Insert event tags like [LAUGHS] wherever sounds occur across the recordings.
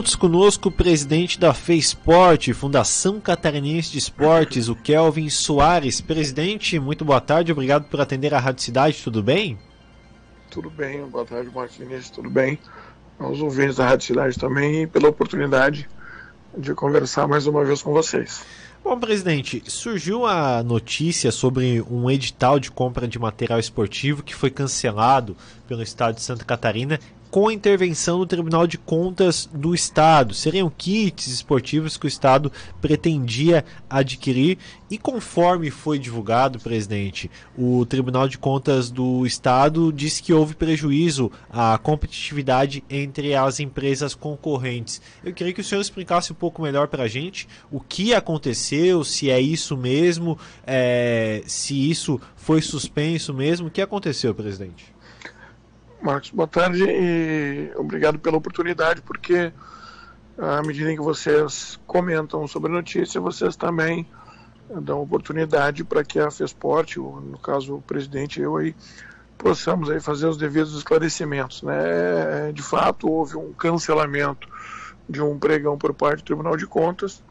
Juntos conosco o presidente da FEISPORT, Fundação Catarinense de Esportes, o Kelvin Soares. Presidente, muito boa tarde, obrigado por atender a Rádio Cidade, tudo bem? Tudo bem, boa tarde Martins, tudo bem? Aos ouvintes da Rádio Cidade também e pela oportunidade de conversar mais uma vez com vocês. Bom, presidente, surgiu a notícia sobre um edital de compra de material esportivo que foi cancelado pelo Estado de Santa Catarina com a intervenção do Tribunal de Contas do Estado. Seriam kits esportivos que o Estado pretendia adquirir e conforme foi divulgado, presidente, o Tribunal de Contas do Estado disse que houve prejuízo à competitividade entre as empresas concorrentes. Eu queria que o senhor explicasse um pouco melhor para a gente o que aconteceu, se é isso mesmo, é, se isso foi suspenso mesmo. O que aconteceu, presidente? Marcos, boa tarde e obrigado pela oportunidade, porque à medida em que vocês comentam sobre a notícia, vocês também dão oportunidade para que a FESPORT, no caso o presidente e eu aí, possamos aí fazer os devidos esclarecimentos. Né? De fato, houve um cancelamento de um pregão por parte do Tribunal de Contas,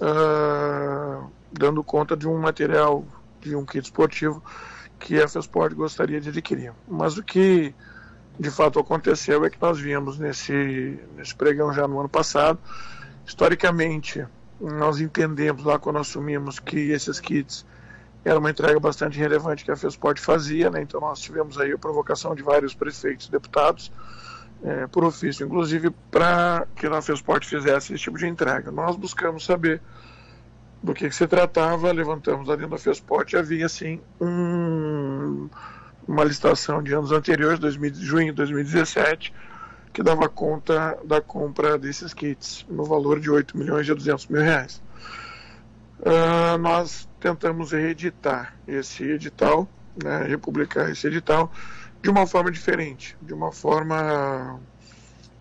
uh, dando conta de um material, de um kit esportivo que a FESPORT gostaria de adquirir. Mas o que de fato aconteceu é que nós vimos nesse, nesse pregão já no ano passado, historicamente, nós entendemos lá quando assumimos que esses kits era uma entrega bastante relevante que a FESPORT fazia, né? então nós tivemos aí a provocação de vários prefeitos e deputados, é, por ofício, inclusive para que a FESPORT fizesse esse tipo de entrega. Nós buscamos saber do que, que se tratava, levantamos ali na FESPORT e havia assim um, uma licitação de anos anteriores, 2000, junho de 2017, que dava conta da compra desses kits no valor de 8 milhões e 200 mil reais. Uh, nós tentamos reeditar esse edital, né, republicar esse edital de uma forma diferente, de uma forma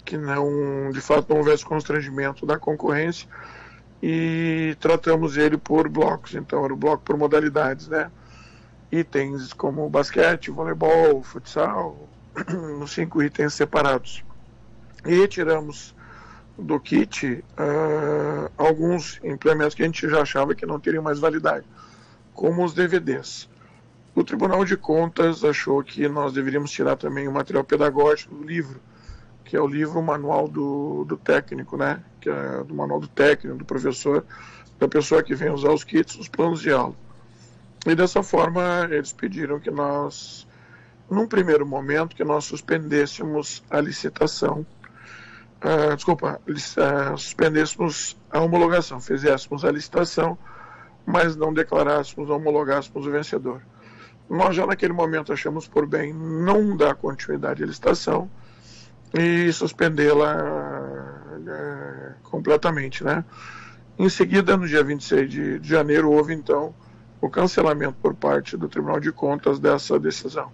que não, de fato, não houvesse constrangimento da concorrência, e tratamos ele por blocos, então era o bloco por modalidades, né? Itens como basquete, voleibol, futsal, [CLEARS THROAT] nos cinco itens separados. E tiramos do kit uh, alguns implementos que a gente já achava que não teriam mais validade, como os DVDs. O Tribunal de Contas achou que nós deveríamos tirar também o material pedagógico do livro, que é o livro Manual do, do Técnico, né? Que é do manual do técnico, do professor, da pessoa que vem usar os kits, os planos de aula. E dessa forma eles pediram que nós, num primeiro momento, que nós suspendêssemos a licitação, uh, desculpa, uh, suspendêssemos a homologação, fizéssemos a licitação, mas não declarássemos, homologássemos o vencedor. Nós já naquele momento achamos por bem não dar continuidade à licitação, e suspendê-la é, completamente, né? Em seguida, no dia 26 de, de janeiro, houve então o cancelamento por parte do Tribunal de Contas dessa decisão.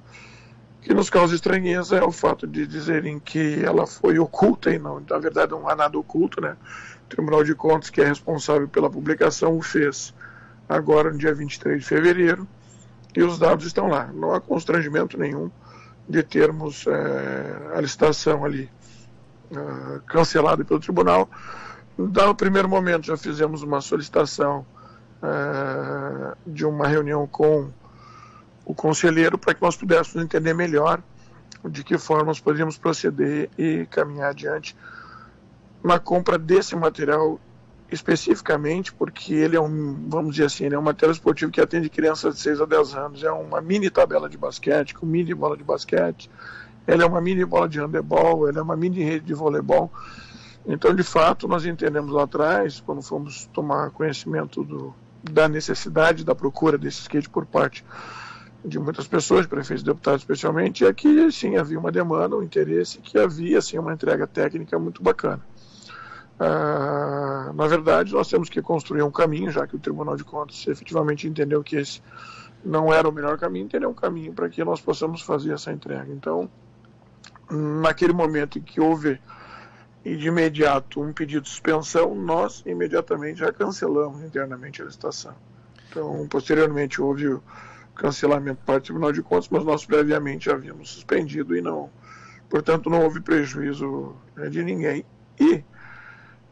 O que nos causa estranheza é o fato de dizerem que ela foi oculta e não, na verdade não há nada oculto, né? O Tribunal de Contas, que é responsável pela publicação, o fez agora no dia 23 de fevereiro e os dados estão lá. Não há constrangimento nenhum de termos é, a licitação ali uh, cancelada pelo tribunal. No primeiro momento já fizemos uma solicitação uh, de uma reunião com o conselheiro para que nós pudéssemos entender melhor de que forma nós poderíamos proceder e caminhar adiante na compra desse material especificamente porque ele é um, vamos dizer assim, é um material esportivo que atende crianças de 6 a 10 anos. É uma mini tabela de basquete, com mini bola de basquete, ele é uma mini bola de handebol, ele é uma mini rede de voleibol. Então, de fato, nós entendemos lá atrás, quando fomos tomar conhecimento do, da necessidade da procura desse skate por parte de muitas pessoas, prefeitos e deputados especialmente, é que sim havia uma demanda, um interesse, que havia sim uma entrega técnica muito bacana. Ah, na verdade, nós temos que construir um caminho, já que o Tribunal de Contas efetivamente entendeu que esse não era o melhor caminho, entendeu um caminho para que nós possamos fazer essa entrega. Então, naquele momento em que houve e de imediato um pedido de suspensão, nós imediatamente já cancelamos internamente a licitação. Então, posteriormente houve o cancelamento para o Tribunal de Contas, mas nós previamente já havíamos suspendido e não, portanto, não houve prejuízo né, de ninguém. E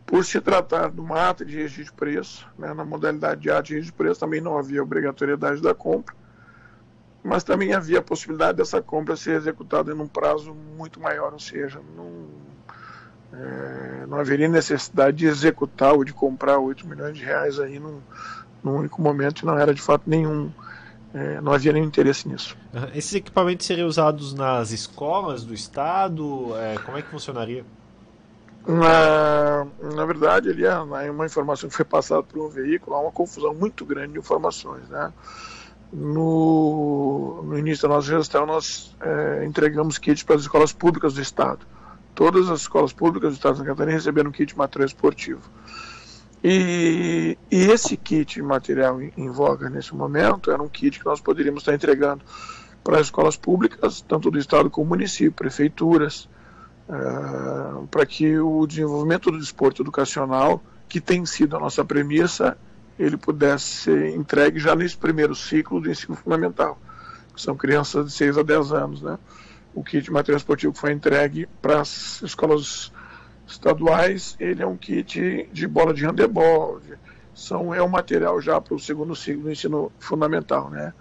Por se tratar de uma ata de registro de preço, né, na modalidade de ata de registro de preço também não havia obrigatoriedade da compra, mas também havia a possibilidade dessa compra ser executada em um prazo muito maior, ou seja, não, é, não haveria necessidade de executar ou de comprar 8 milhões de reais aí num, num único momento e não era de fato nenhum, é, não havia nenhum interesse nisso. Esses equipamentos seriam usados nas escolas do estado? É, como é que funcionaria? Na, na verdade, ele é uma informação que foi passada por um veículo, há uma confusão muito grande de informações. Né? No, no início da nossa gestão, nós é, entregamos kits para as escolas públicas do Estado. Todas as escolas públicas do Estado de Santa Catarina receberam kit de material esportivo. E, e, esse kit de material em, em voga nesse momento era um kit que nós poderíamos estar entregando para as escolas públicas, tanto do Estado como município, prefeituras, uh, para que o desenvolvimento do desporto educacional, que tem sido a nossa premissa, ele pudesse ser entregue já nesse primeiro ciclo do ensino fundamental, que são crianças de 6 a 10 anos. Né? O kit de material esportivo que foi entregue para as escolas estaduais, ele é um kit de bola de handebol, são, é um material já para o segundo ciclo do ensino fundamental. Né?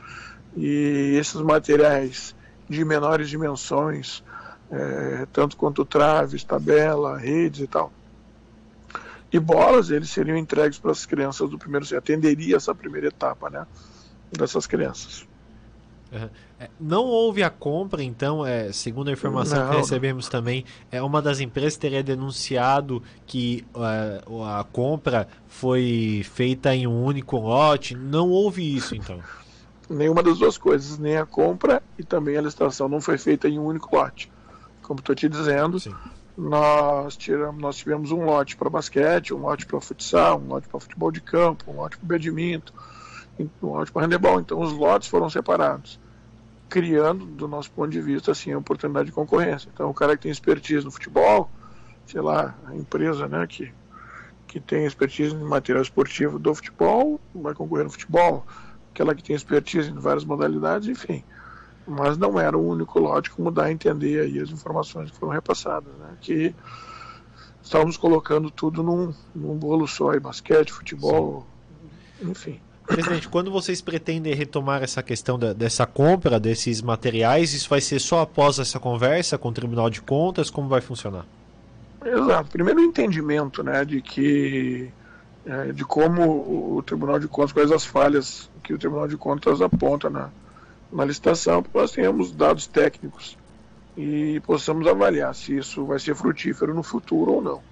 E esses materiais de menores dimensões, é, tanto quanto traves, tabela, redes e tal. E bolas, eles seriam entregues para as crianças do primeiro ciclo, atenderia essa primeira etapa, né, dessas crianças. Uhum. Não houve a compra, então, é, segundo a informação não, que recebemos não. também, é uma das empresas teria denunciado que uh, a compra foi feita em um único lote. Não houve isso, então. [LAUGHS] Nenhuma das duas coisas, nem a compra e também a licitação não foi feita em um único lote como estou te dizendo, nós, tiramos, nós tivemos um lote para basquete, um lote para futsal, um lote para futebol de campo, um lote para badminton, um lote para handebol. Então os lotes foram separados, criando, do nosso ponto de vista, assim, a oportunidade de concorrência. Então o cara que tem expertise no futebol, sei lá, a empresa né, que, que tem expertise em material esportivo do futebol, vai concorrer no futebol. Aquela que tem expertise em várias modalidades, enfim mas não era o único lote como dá a entender aí as informações que foram repassadas, né? que estávamos colocando tudo num, num bolo só, basquete, futebol, Sim. enfim. Presidente, quando vocês pretendem retomar essa questão da, dessa compra desses materiais, isso vai ser só após essa conversa com o Tribunal de Contas? Como vai funcionar? Exato. Primeiro, o entendimento né, de que é, de como o Tribunal de Contas, quais as falhas que o Tribunal de Contas aponta na, na licitação para que nós tenhamos dados técnicos e possamos avaliar se isso vai ser frutífero no futuro ou não.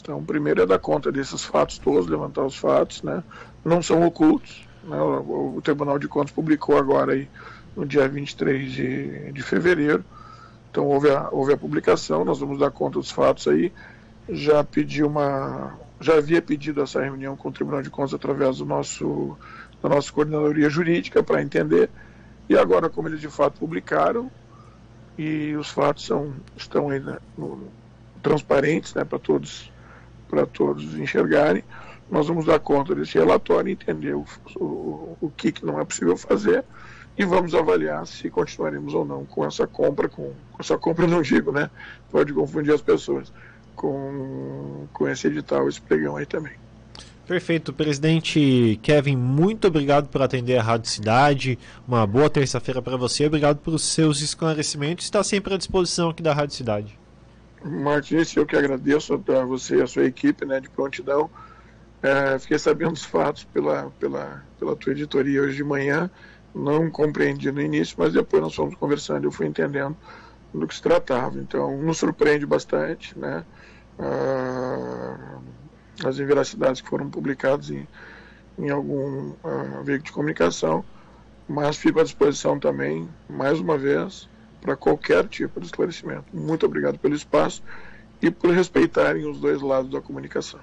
Então, primeiro é dar conta desses fatos todos, levantar os fatos, né? Não são ocultos. Né? O, Tribunal de Contas publicou agora aí no dia 23 de, de fevereiro. Então houve a, houve a publicação, nós vamos dar conta dos fatos aí. Já pedi uma. Já havia pedido essa reunião com o Tribunal de Contas através do nosso, da nossa coordenadoria jurídica para entender e agora, como eles de fato publicaram, e os fatos são, estão aí né, no, transparentes né, para todos, todos enxergarem, nós vamos dar conta desse relatório, entender o, o, o que, que não é possível fazer e vamos avaliar se continuaremos ou não com essa compra, com, com essa compra [LAUGHS] não digo, né? Pode confundir as pessoas, com, com esse edital, esse pregão aí também. Perfeito, presidente Kevin, muito obrigado por atender a Rádio Cidade. Uma boa terça-feira para você. Obrigado pelos seus esclarecimentos. Está sempre à disposição aqui da Rádio Cidade. Martins, eu que agradeço a você e a sua equipe né, de prontidão. É, fiquei sabendo os fatos pela, pela, pela tua editoria hoje de manhã. Não compreendi no início, mas depois nós fomos conversando e eu fui entendendo do que se tratava. Então, nos surpreende bastante, né? Ah, as inveracidades que foram publicadas em, em algum uh, veículo de comunicação, mas fico à disposição também, mais uma vez, para qualquer tipo de esclarecimento. Muito obrigado pelo espaço e por respeitarem os dois lados da comunicação.